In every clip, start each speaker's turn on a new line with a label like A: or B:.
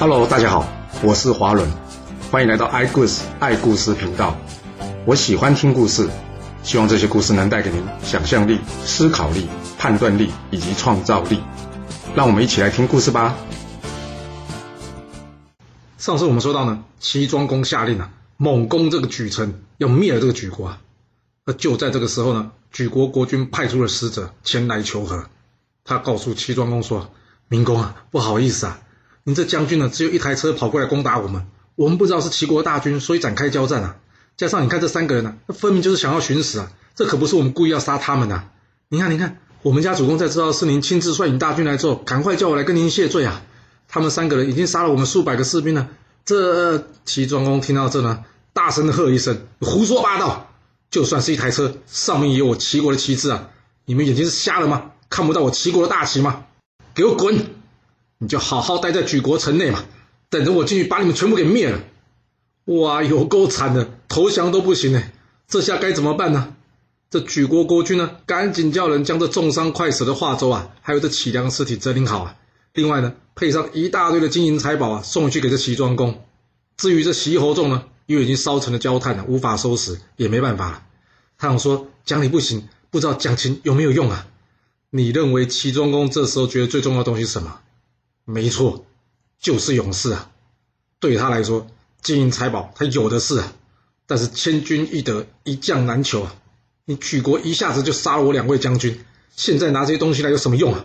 A: Hello，大家好，我是华伦，欢迎来到爱故事爱故事频道。我喜欢听故事，希望这些故事能带给您想象力、思考力、判断力以及创造力。让我们一起来听故事吧。上次我们说到呢，齐庄公下令啊，猛攻这个莒城，要灭了这个莒国啊。那就在这个时候呢，莒国国君派出了使者前来求和。他告诉齐庄公说：“明公啊，不好意思啊。”你这将军呢，只有一台车跑过来攻打我们，我们不知道是齐国大军，所以展开交战啊。加上你看这三个人呢，那分明就是想要寻死啊，这可不是我们故意要杀他们呐。你看，你看，我们家主公在知道是您亲自率领大军来之后，赶快叫我来跟您谢罪啊。他们三个人已经杀了我们数百个士兵了。这齐庄公听到这呢，大声的喝一声：“胡说八道！就算是一台车，上面也有我齐国的旗帜啊！你们眼睛是瞎了吗？看不到我齐国的大旗吗？给我滚！”你就好好待在举国城内嘛，等着我进去把你们全部给灭了。哇，有够惨的，投降都不行呢，这下该怎么办呢？这举国国君呢，赶紧叫人将这重伤快死的华州啊，还有这启良尸体整理好啊。另外呢，配上一大堆的金银财宝啊，送去给这齐庄公。至于这齐侯仲呢，因为已经烧成了焦炭了，无法收拾，也没办法了。他想说讲理不行，不知道讲情有没有用啊？你认为齐庄公这时候觉得最重要的东西是什么？没错，就是勇士啊！对他来说，金银财宝他有的是啊。但是千军易得，一将难求啊！你举国一下子就杀了我两位将军，现在拿这些东西来有什么用啊？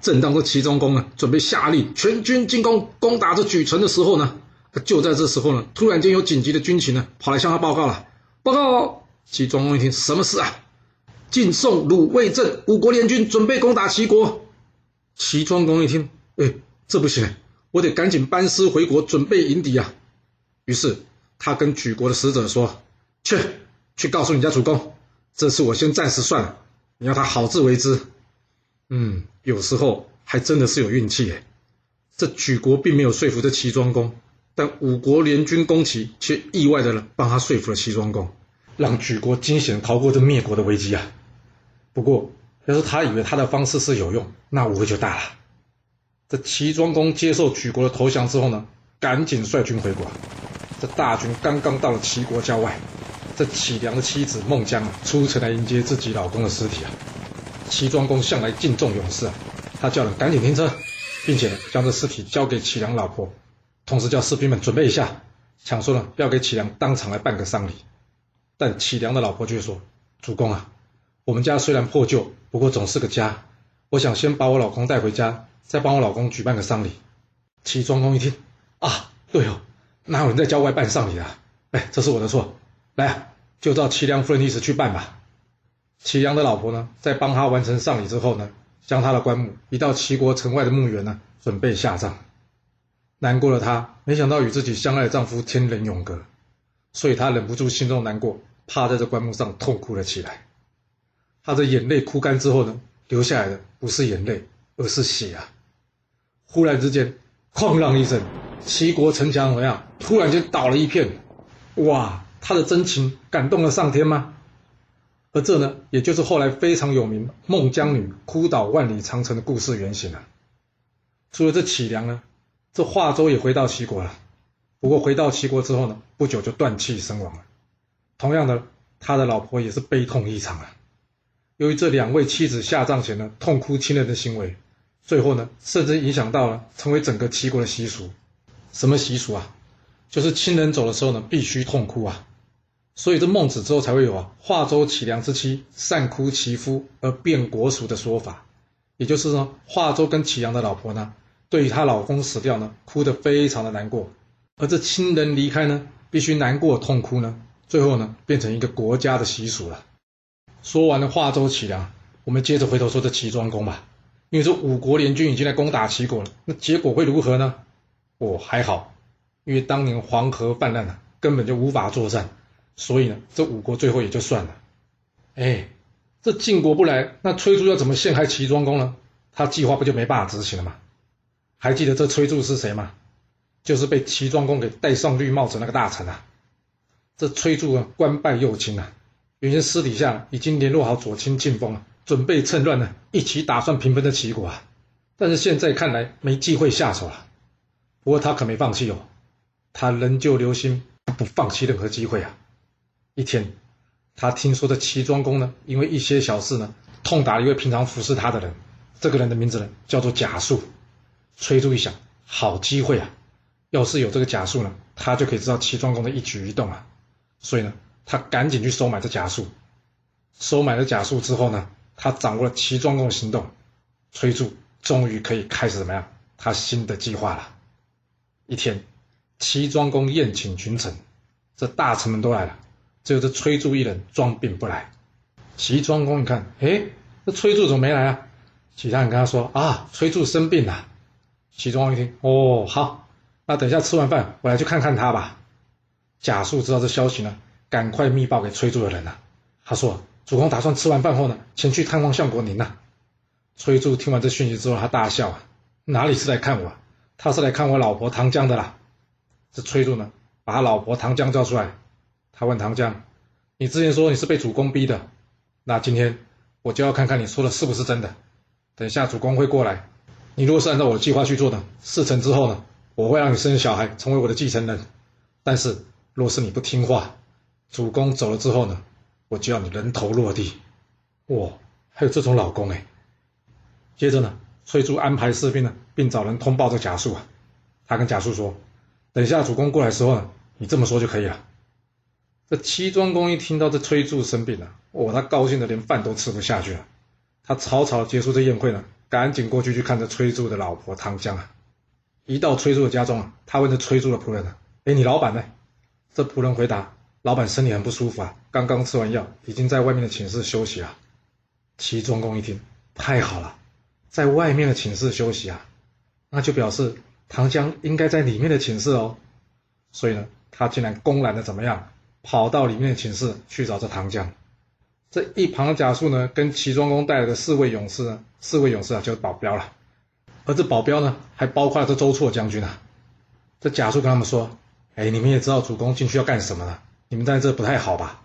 A: 正当这齐庄公啊准备下令全军进攻，攻打这莒城的时候呢，就在这时候呢，突然间有紧急的军情呢跑来向他报告了。报告！齐庄公一听，什么事啊？晋、宋、鲁、魏、郑五国联军准备攻打齐国。齐庄公一听。哎，这不行，我得赶紧班师回国，准备迎敌啊！于是他跟举国的使者说：“去，去告诉你家主公，这次我先暂时算了，你要他好自为之。”嗯，有时候还真的是有运气哎。这举国并没有说服这齐庄公，但五国联军攻齐，却意外的帮他说服了齐庄公，让举国惊险逃过这灭国的危机啊！不过，要是他以为他的方式是有用，那误会就大了。这齐庄公接受举国的投降之后呢，赶紧率军回国。这大军刚刚到了齐国郊外，这启良的妻子孟姜啊，出城来迎接自己老公的尸体啊。齐庄公向来敬重勇士啊，他叫人赶紧停车，并且，将这尸体交给启良老婆，同时叫士兵们准备一下，想说呢，要给启良当场来办个丧礼。但启良的老婆却说：“主公啊，我们家虽然破旧，不过总是个家，我想先把我老公带回家。”再帮我老公举办个丧礼。齐庄公一听，啊，对哦，哪有人在郊外办丧礼啊？哎，这是我的错，来，就照齐梁夫人意思去办吧。齐梁的老婆呢，在帮他完成丧礼之后呢，将他的棺木移到齐国城外的墓园呢，准备下葬。难过的她，没想到与自己相爱的丈夫天人永隔，所以她忍不住心中难过，趴在这棺木上痛哭了起来。她的眼泪哭干之后呢，流下来的不是眼泪，而是血啊！忽然之间，哐啷一声，齐国城墙怎么样？突然间倒了一片。哇，他的真情感动了上天吗？而这呢，也就是后来非常有名孟姜女哭倒万里长城的故事原型了。除了这启梁呢，这华州也回到齐国了。不过回到齐国之后呢，不久就断气身亡了。同样的，他的老婆也是悲痛异常啊。由于这两位妻子下葬前呢，痛哭亲人的行为。最后呢，甚至影响到了成为整个齐国的习俗。什么习俗啊？就是亲人走的时候呢，必须痛哭啊。所以这孟子之后才会有啊“华州齐梁之妻善哭其夫而变国俗”的说法。也就是说，华州跟齐梁的老婆呢，对于她老公死掉呢，哭得非常的难过。而这亲人离开呢，必须难过痛哭呢，最后呢，变成一个国家的习俗了。说完了华州齐梁，我们接着回头说这齐庄公吧。因为这五国联军已经来攻打齐国了，那结果会如何呢？哦，还好，因为当年黄河泛滥了，根本就无法作战，所以呢，这五国最后也就算了。哎，这晋国不来，那崔杼要怎么陷害齐庄公呢？他计划不就没办法执行了吗？还记得这崔杼是谁吗？就是被齐庄公给戴上绿帽子那个大臣啊。这崔杼啊，官拜右卿啊，原先私底下已经联络好左卿晋封了。准备趁乱呢，一起打算平分的齐国啊！但是现在看来没机会下手了。不过他可没放弃哦，他仍旧留心不放弃任何机会啊。一天，他听说这齐庄公呢，因为一些小事呢，痛打了一位平常服侍他的人。这个人的名字呢，叫做贾树。崔杼一想，好机会啊！要是有这个贾树呢，他就可以知道齐庄公的一举一动啊。所以呢，他赶紧去收买这贾树。收买了贾树之后呢，他掌握了齐庄公的行动。崔杼终于可以开始怎么样？他新的计划了。一天，齐庄公宴请群臣，这大臣们都来了，只有这崔杼一人装病不来。齐庄公一看，哎，这崔杼怎么没来啊？其他人跟他说啊，崔杼生病了。齐庄公一听，哦，好，那等一下吃完饭，我来去看看他吧。贾树知道这消息呢，赶快密报给崔杼的人了。他说，主公打算吃完饭后呢，前去探望相国您呐。崔柱听完这讯息之后，他大笑啊，哪里是来看我？他是来看我老婆唐江的啦。这崔柱呢，把他老婆唐江叫出来，他问唐江：“你之前说你是被主公逼的，那今天我就要看看你说的是不是真的。等下主公会过来，你如果是按照我的计划去做的，事成之后呢，我会让你生小孩，成为我的继承人。但是若是你不听话，主公走了之后呢，我就要你人头落地。哇，还有这种老公哎！接着呢。”崔杼安排士兵呢，并找人通报这贾树啊。他跟贾树说：“等下主公过来时候，你这么说就可以了。”这齐庄公一听到这崔杼生病了，哦，他高兴的连饭都吃不下去了。他草草结束这宴会呢，赶紧过去去看着崔杼的老婆唐江啊。一到崔杼的家中啊，他问这崔杼的仆人呢：“哎，你老板呢？”这仆人回答：“老板身体很不舒服啊，刚刚吃完药，已经在外面的寝室休息了。”齐庄公一听，太好了。在外面的寝室休息啊，那就表示唐江应该在里面的寝室哦。所以呢，他竟然公然的怎么样，跑到里面的寝室去找这唐江。这一旁的贾树呢，跟齐庄公带来的四位勇士呢，四位勇士啊，就是保镖了。而这保镖呢，还包括了这周绰将军啊。这贾树跟他们说：“哎，你们也知道主公进去要干什么了，你们在这不太好吧？”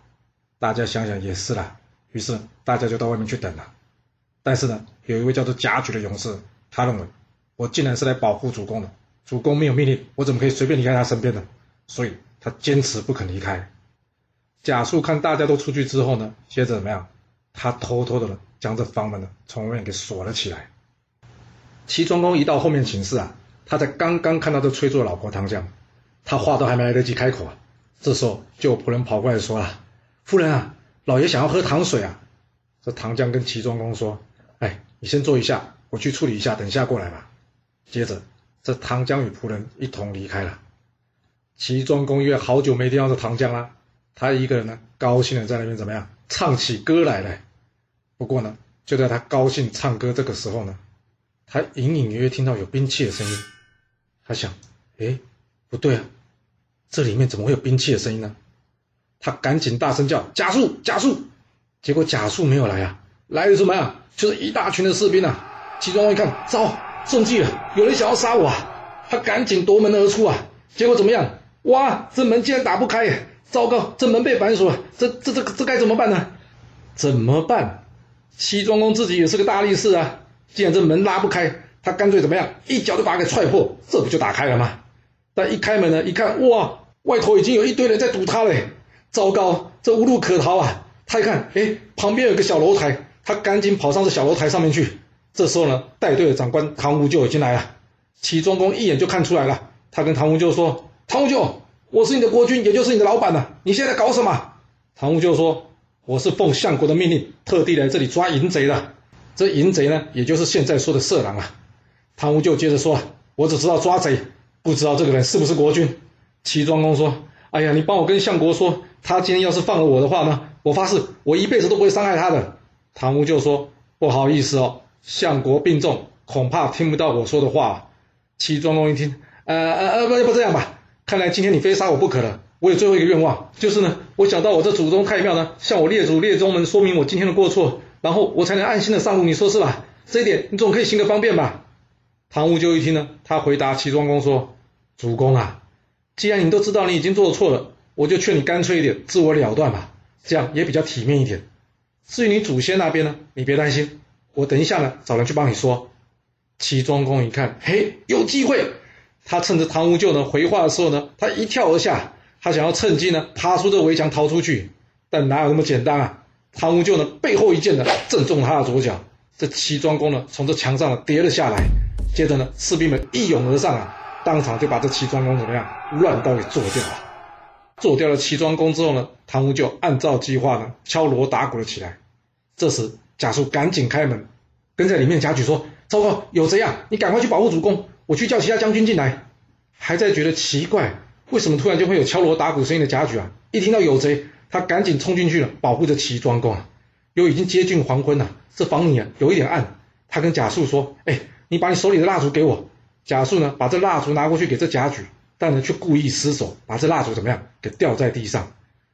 A: 大家想想也是啦，于是大家就到外面去等了。但是呢，有一位叫做贾诩的勇士，他认为我竟然是来保护主公的，主公没有命令，我怎么可以随便离开他身边呢？所以他坚持不肯离开。贾树看大家都出去之后呢，接着怎么样？他偷偷的呢，将这房门呢从外面给锁了起来。齐庄公一到后面寝室啊，他才刚刚看到这崔杼的老婆唐江，他话都还没来得及开口啊，这时候就有仆人跑过来说了：“夫人啊，老爷想要喝糖水啊。”这唐江跟齐庄公说。哎，你先坐一下，我去处理一下，等一下过来吧。接着，这唐江与仆人一同离开了。齐庄公因为好久没听到这唐江了，他一个人呢，高兴的在那边怎么样，唱起歌来了。不过呢，就在他高兴唱歌这个时候呢，他隐隐约约听到有兵器的声音。他想，哎，不对啊，这里面怎么会有兵器的声音呢？他赶紧大声叫：“贾树，贾树！”结果贾树没有来啊，来的什么啊？就是一大群的士兵啊！齐庄公一看，糟，中计了，有人想要杀我啊！他赶紧夺门而出啊！结果怎么样？哇，这门竟然打不开！糟糕，这门被反锁了，这这这这该怎么办呢？怎么办？齐庄公自己也是个大力士啊！既然这门拉不开，他干脆怎么样？一脚就把它给踹破，这不就打开了吗？但一开门呢，一看，哇，外头已经有一堆人在堵他嘞！糟糕，这无路可逃啊！他一看，哎，旁边有个小楼台。他赶紧跑上这小楼台上面去。这时候呢，带队的长官唐无咎已经来了。齐庄公一眼就看出来了。他跟唐无咎说：“唐无咎，我是你的国君，也就是你的老板呐。你现在搞什么？”唐无咎说：“我是奉相国的命令，特地来这里抓淫贼的。这淫贼呢，也就是现在说的色狼啊。”唐无咎接着说：“我只知道抓贼，不知道这个人是不是国君。”齐庄公说：“哎呀，你帮我跟相国说，他今天要是放了我的话呢，我发誓，我一辈子都不会伤害他的。”唐无就说：“不好意思哦，相国病重，恐怕听不到我说的话。”齐庄公一听，呃呃呃，不不这样吧，看来今天你非杀我不可了。我有最后一个愿望，就是呢，我想到我这祖宗太庙呢，向我列祖列宗们说明我今天的过错，然后我才能安心的上路。你说是吧？这一点你总可以行个方便吧？唐无就一听呢，他回答齐庄公说：“主公啊，既然你都知道你已经做错了，我就劝你干脆一点，自我了断吧，这样也比较体面一点。”至于你祖先那边呢，你别担心，我等一下呢找人去帮你说。齐庄公一看，嘿，有机会，他趁着唐无咎呢回话的时候呢，他一跳而下，他想要趁机呢爬出这围墙逃出去，但哪有那么简单啊？唐无咎呢背后一剑呢正中他的左脚，这齐庄公呢从这墙上跌了下来，接着呢士兵们一拥而上啊，当场就把这齐庄公怎么样乱刀给做掉了。做掉了齐庄公之后呢，唐无咎按照计划呢敲锣打鼓了起来。这时贾树赶紧开门，跟在里面贾诩说：“糟糕，有贼啊！你赶快去保护主公，我去叫其他将军进来。”还在觉得奇怪，为什么突然就会有敲锣打鼓声音的贾诩啊？一听到有贼，他赶紧冲进去了，保护着齐庄公啊。又已经接近黄昏了，这房里啊有一点暗。他跟贾树说：“哎，你把你手里的蜡烛给我。”贾树呢把这蜡烛拿过去给这贾诩。但呢，却故意失手，把这蜡烛怎么样给掉在地上。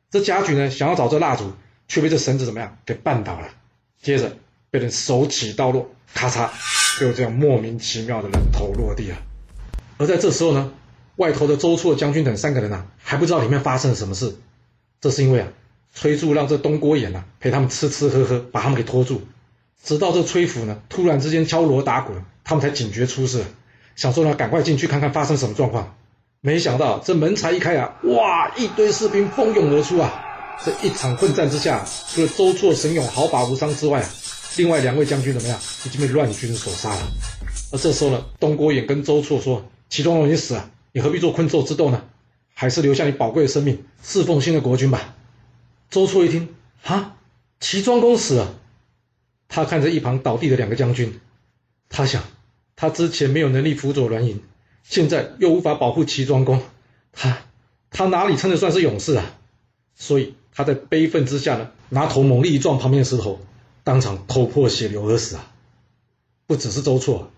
A: 这贾诩呢，想要找这蜡烛，却被这绳子怎么样给绊倒了。接着被人手起刀落，咔嚓，就这样莫名其妙的人头落地了。而在这时候呢，外头的周处将军等三个人呢，还不知道里面发生了什么事。这是因为啊，崔杼让这东郭衍呢陪他们吃吃喝喝，把他们给拖住。直到这崔府呢突然之间敲锣打鼓，他们才警觉出事，想说呢赶快进去看看发生什么状况。没想到这门才一开啊，哇！一堆士兵蜂拥而出啊！这一场混战之下，除了周错、神勇毫发无伤之外啊，另外两位将军怎么样？已经被乱军所杀了。而这时候呢，东郭衍跟周错说：“齐庄公已经死了，你何必做困兽之斗呢？还是留下你宝贵的生命，侍奉新的国君吧。”周错一听，哈，齐庄公死了。他看着一旁倒地的两个将军，他想，他之前没有能力辅佐栾盈。现在又无法保护齐庄公，他他哪里称得算是勇士啊？所以他在悲愤之下呢，拿头猛力一撞旁边的石头，当场头破血流而死啊！不只是周错，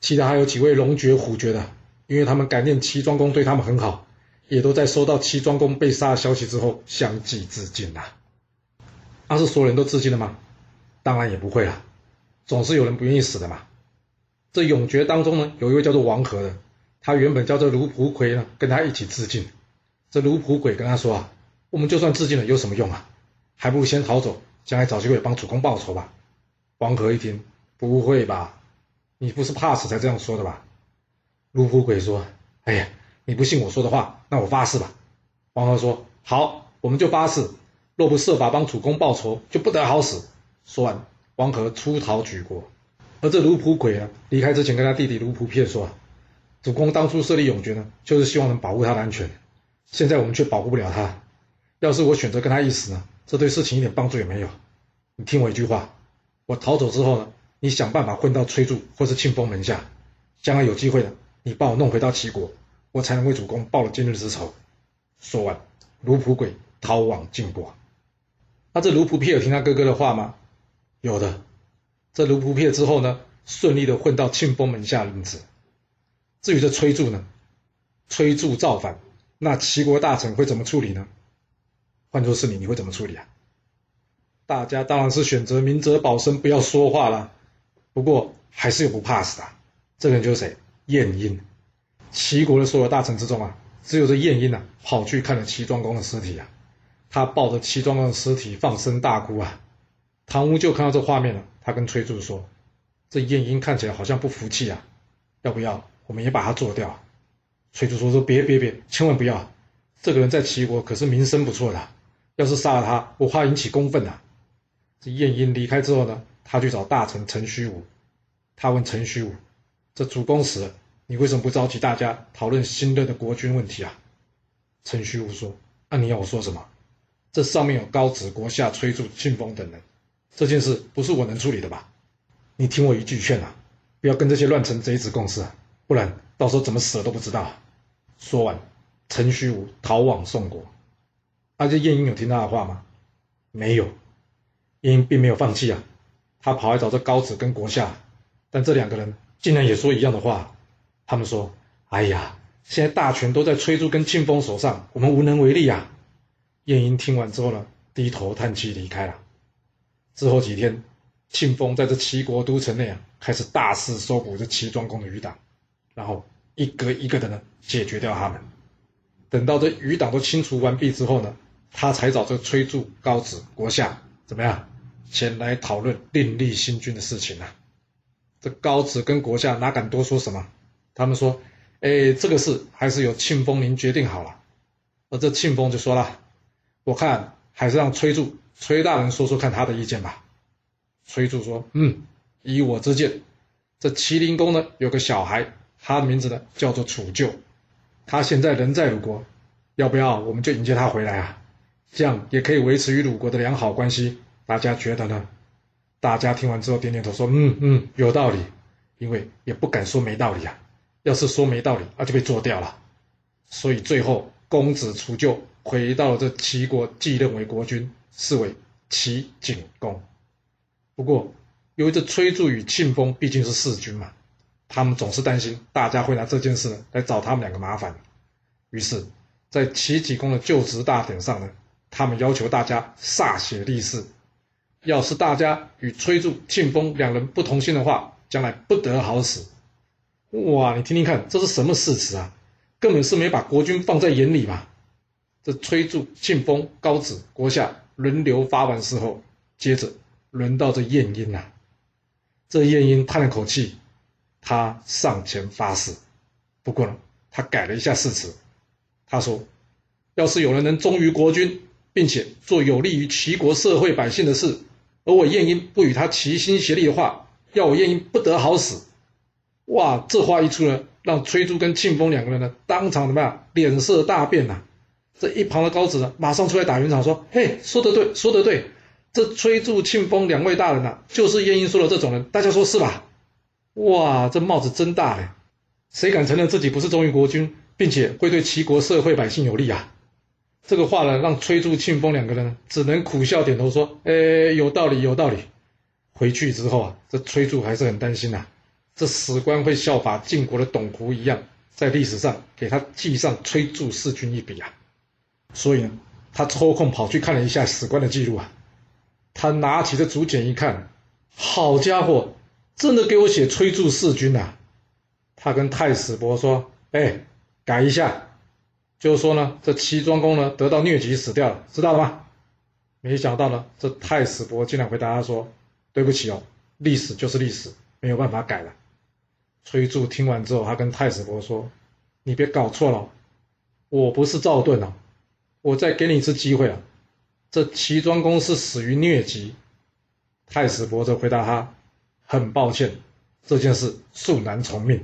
A: 其他还有几位龙爵、虎爵的，因为他们感念齐庄公对他们很好，也都在收到齐庄公被杀的消息之后相继自尽呐。那是所有人都自尽了吗？当然也不会了，总是有人不愿意死的嘛。这永爵当中呢，有一位叫做王和的。他原本叫做卢普魁呢，跟他一起致敬。这卢普鬼跟他说啊：“我们就算致敬了，有什么用啊？还不如先逃走，将来找机会帮主公报仇吧。”黄河一听：“不会吧？你不是怕死才这样说的吧？”卢普鬼说：“哎呀，你不信我说的话，那我发誓吧。”黄河说：“好，我们就发誓，若不设法帮主公报仇，就不得好死。”说完，黄河出逃举国。而这卢普鬼啊，离开之前跟他弟弟卢普片说。主公当初设立永爵呢，就是希望能保护他的安全。现在我们却保护不了他。要是我选择跟他一死呢，这对事情一点帮助也没有。你听我一句话，我逃走之后呢，你想办法混到崔杼或是庆丰门下，将来有机会呢，你把我弄回到齐国，我才能为主公报了今日之仇。说完，卢普鬼逃往晋国。那这卢普撇有听他哥哥的话吗？有的。这卢普撇之后呢，顺利的混到庆丰门下任职。至于这崔杼呢，崔杼造反，那齐国大臣会怎么处理呢？换作是你，你会怎么处理啊？大家当然是选择明哲保身，不要说话了。不过还是有不怕死的，这个人就是谁？晏婴。齐国的所有大臣之中啊，只有这晏婴啊，跑去看了齐庄公的尸体啊。他抱着齐庄公的尸体放声大哭啊。唐屋就看到这画面了，他跟崔杼说：“这晏婴看起来好像不服气啊，要不要？”我们也把他做掉。崔杼说：“说别别别，千万不要！这个人在齐国可是名声不错的，要是杀了他，我怕引起公愤呐。”这晏婴离开之后呢，他去找大臣陈虚武。他问陈虚武：“这主公死了，你为什么不召集大家讨论新任的国君问题啊？”陈虚武说：“那你要我说什么？这上面有高子、国下、崔杼、庆丰等人，这件事不是我能处理的吧？你听我一句劝啊，不要跟这些乱臣贼子共事。”不然到时候怎么死了都不知道。说完，陈虚武逃往宋国。而这晏婴有听他的话吗？没有。晏婴并没有放弃啊，他跑来找这高子跟国夏，但这两个人竟然也说一样的话。他们说：“哎呀，现在大权都在崔杼跟庆丰手上，我们无能为力啊。”晏婴听完之后呢，低头叹气离开了。之后几天，庆丰在这齐国都城内啊，开始大肆搜捕这齐庄公的余党。然后一个一个的呢解决掉他们，等到这余党都清除完毕之后呢，他才找这崔杼、高子、国夏怎么样前来讨论另立新君的事情呢？这高子跟国夏哪敢多说什么？他们说：“哎，这个事还是由庆丰您决定好了。而这庆丰就说了，我看还是让崔杼崔大人说说看他的意见吧。崔杼说，嗯，依我之见，这麒麟宫呢有个小孩，他的名字呢叫做楚旧，他现在人在鲁国，要不要我们就迎接他回来啊？这样也可以维持与鲁国的良好关系，大家觉得呢？大家听完之后点点头，说：“嗯嗯，有道理。”因为也不敢说没道理啊，要是说没道理，那就被做掉了。所以最后，公子除旧回到这齐国，继任为国君，是为齐景公。不过，由于这崔杼与庆丰毕竟是弑君嘛，他们总是担心大家会拿这件事呢来找他们两个麻烦。于是，在齐景公的就职大典上呢。他们要求大家歃血立誓，要是大家与崔杼、庆丰两人不同心的话，将来不得好死。哇，你听听看，这是什么誓词啊？根本是没把国君放在眼里嘛！这崔杼、庆丰、高子、国夏轮流发完誓后，接着轮到这晏婴呐。这晏婴叹了口气，他上前发誓，不过呢，他改了一下誓词，他说：“要是有人能忠于国君。”并且做有利于齐国社会百姓的事，而我晏婴不与他齐心协力的话，要我晏婴不得好死。哇，这话一出呢，让崔杼跟庆丰两个人呢，当场怎么样，脸色大变呐。这一旁的高子呢，马上出来打圆场说：“嘿，说得对，说得对，这崔杼、庆丰两位大人呐，就是晏婴说的这种人，大家说是吧？”哇，这帽子真大嘞！谁敢承认自己不是忠于国君，并且会对齐国社会百姓有利啊？这个话呢，让崔杼、庆丰两个人只能苦笑点头说：“哎，有道理，有道理。”回去之后啊，这崔杼还是很担心呐，这史官会效法晋国的董狐一样，在历史上给他记上崔杼弑君一笔啊。所以呢，他抽空跑去看了一下史官的记录啊。他拿起这竹简一看，好家伙，真的给我写崔杼弑君呐！他跟太史伯说：“哎，改一下。”就是说呢，这齐庄公呢得到疟疾死掉了，知道了吗？没想到呢，这太史伯竟然回答他说：“对不起哦，历史就是历史，没有办法改了。”崔杼听完之后，他跟太史伯说：“你别搞错了，我不是赵盾啊，我再给你一次机会啊，这齐庄公是死于疟疾。”太史伯则回答他：“很抱歉，这件事恕难从命。”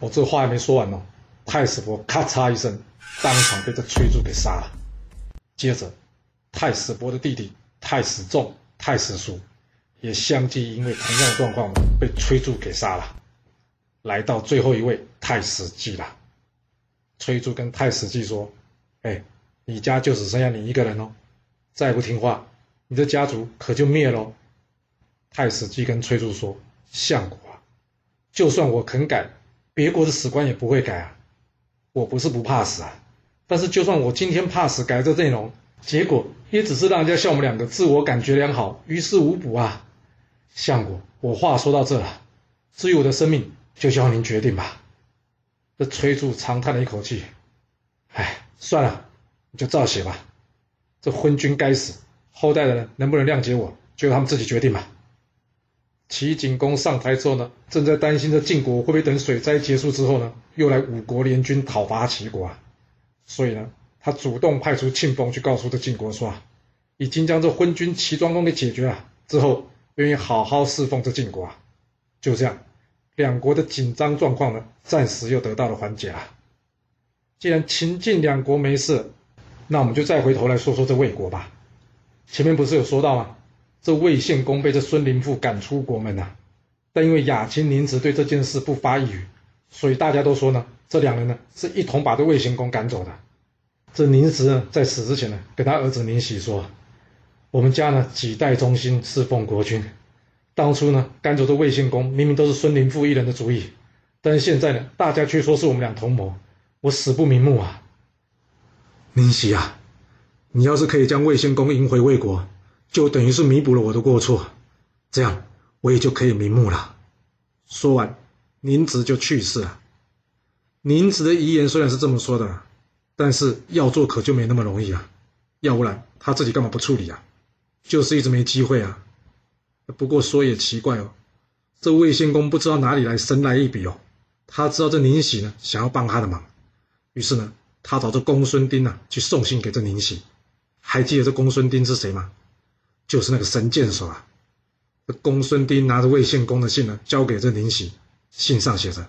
A: 我这话还没说完呢。太史伯咔嚓一声，当场被这崔杼给杀了。接着，太史伯的弟弟太史仲、太史叔也相继因为同样的状况被崔杼给杀了。来到最后一位太史季了。崔杼跟太史季说：“哎，你家就只剩下你一个人哦，再不听话，你的家族可就灭喽。”太史季跟崔杼说：“相国啊，就算我肯改，别国的史官也不会改啊。”我不是不怕死啊，但是就算我今天怕死改这内容，结果也只是让人家笑我们两个自我感觉良好，于事无补啊。相国，我话说到这了，至于我的生命，就交您决定吧。这崔杼长叹了一口气，哎，算了，你就照写吧。这昏君该死，后代的人能不能谅解我，就由他们自己决定吧。齐景公上台之后呢，正在担心着晋国会不会等水灾结束之后呢，又来五国联军讨伐齐国啊。所以呢，他主动派出庆丰去告诉这晋国说啊，已经将这昏君齐庄公给解决了，之后愿意好好侍奉这晋国啊。就这样，两国的紧张状况呢，暂时又得到了缓解啊。既然秦晋两国没事，那我们就再回头来说说这魏国吧。前面不是有说到吗？这魏献公被这孙林父赶出国门呐，但因为雅亲宁子对这件事不发一语，所以大家都说呢，这两人呢是一同把这魏献公赶走的。这宁子呢在死之前呢，给他儿子宁喜说：“我们家呢几代忠心侍奉国君，当初呢赶走这魏献公，明明都是孙林父一人的主意，但是现在呢，大家却说是我们俩同谋，我死不瞑目啊！
B: 宁喜啊，你要是可以将魏献公迎回魏国。”就等于是弥补了我的过错，这样我也就可以瞑目了。说完，宁子就去世了。宁子的遗言虽然是这么说的，但是要做可就没那么容易啊。要不然他自己干嘛不处理啊？就是一直没机会啊。不过说也奇怪哦，这魏献公不知道哪里来神来一笔哦，他知道这宁喜呢想要帮他的忙，于是呢，他找这公孙丁啊去送信给这宁喜。还记得这公孙丁是谁吗？就是那个神箭手啊！公孙丁拿着魏献公的信呢，交给这宁喜，信上写着：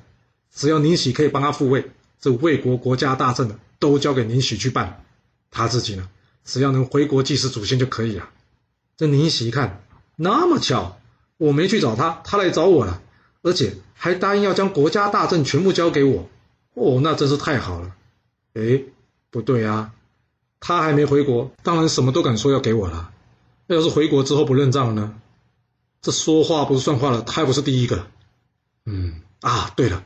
B: 只要宁喜可以帮他复位，这魏国国家大政呢，都交给宁喜去办。他自己呢，只要能回国祭祀祖先就可以了。这宁喜一看，那么巧，我没去找他，他来找我了，而且还答应要将国家大政全部交给我。哦，那真是太好了。哎，不对啊。他还没回国，当然什么都敢说要给我了。那要是回国之后不认账呢？这说话不算话了，他还不是第一个。嗯啊，对了，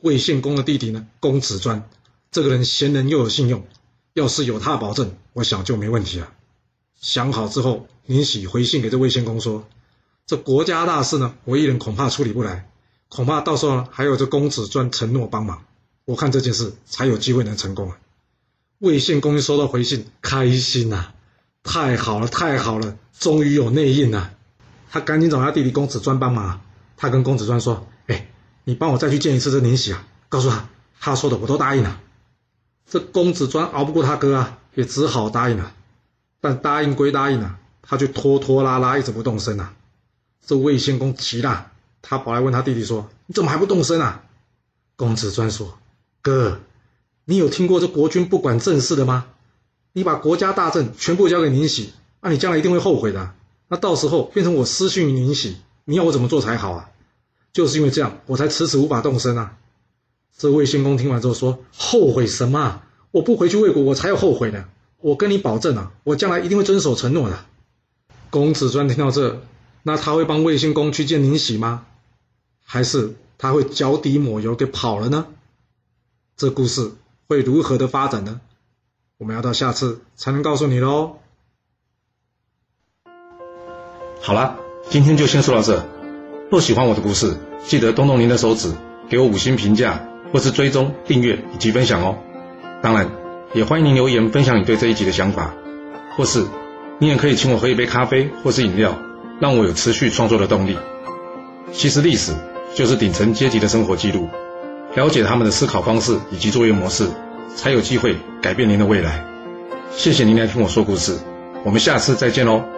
B: 魏献公的弟弟呢，公子专，这个人贤能又有信用，要是有他保证，我想就没问题了。想好之后，宁喜回信给这魏献公说：“这国家大事呢，我一人恐怕处理不来，恐怕到时候还有这公子专承诺帮忙，我看这件事才有机会能成功啊。”魏献公一收到回信，开心呐！太好了，太好了，终于有内应了。他赶紧找他弟弟公子专帮忙。他跟公子专说：“哎，你帮我再去见一次这宁喜啊，告诉他，他说的我都答应了。”这公子专熬不过他哥啊，也只好答应了。但答应归答应啊，他却拖拖拉拉，一直不动身啊。这魏献公急了，他跑来问他弟弟说：“你怎么还不动身啊？”公子专说：“哥。”你有听过这国君不管政事的吗？你把国家大政全部交给宁喜，那你将来一定会后悔的。那到时候变成我失信于宁喜，你要我怎么做才好啊？就是因为这样，我才迟迟无法动身啊。这魏献公听完之后说：“后悔什么？我不回去魏国，我才要后悔呢。我跟你保证啊，我将来一定会遵守承诺的。”公子专听到这，那他会帮魏献公去见宁喜吗？还是他会脚底抹油给跑了呢？这故事。会如何的发展呢？我们要到下次才能告诉你喽。
A: 好了，今天就先说到这。若喜欢我的故事，记得动动您的手指，给我五星评价，或是追踪、订阅以及分享哦。当然，也欢迎您留言分享你对这一集的想法，或是你也可以请我喝一杯咖啡或是饮料，让我有持续创作的动力。其实历史就是顶层阶级的生活记录。了解他们的思考方式以及作业模式，才有机会改变您的未来。谢谢您来听我说故事，我们下次再见喽。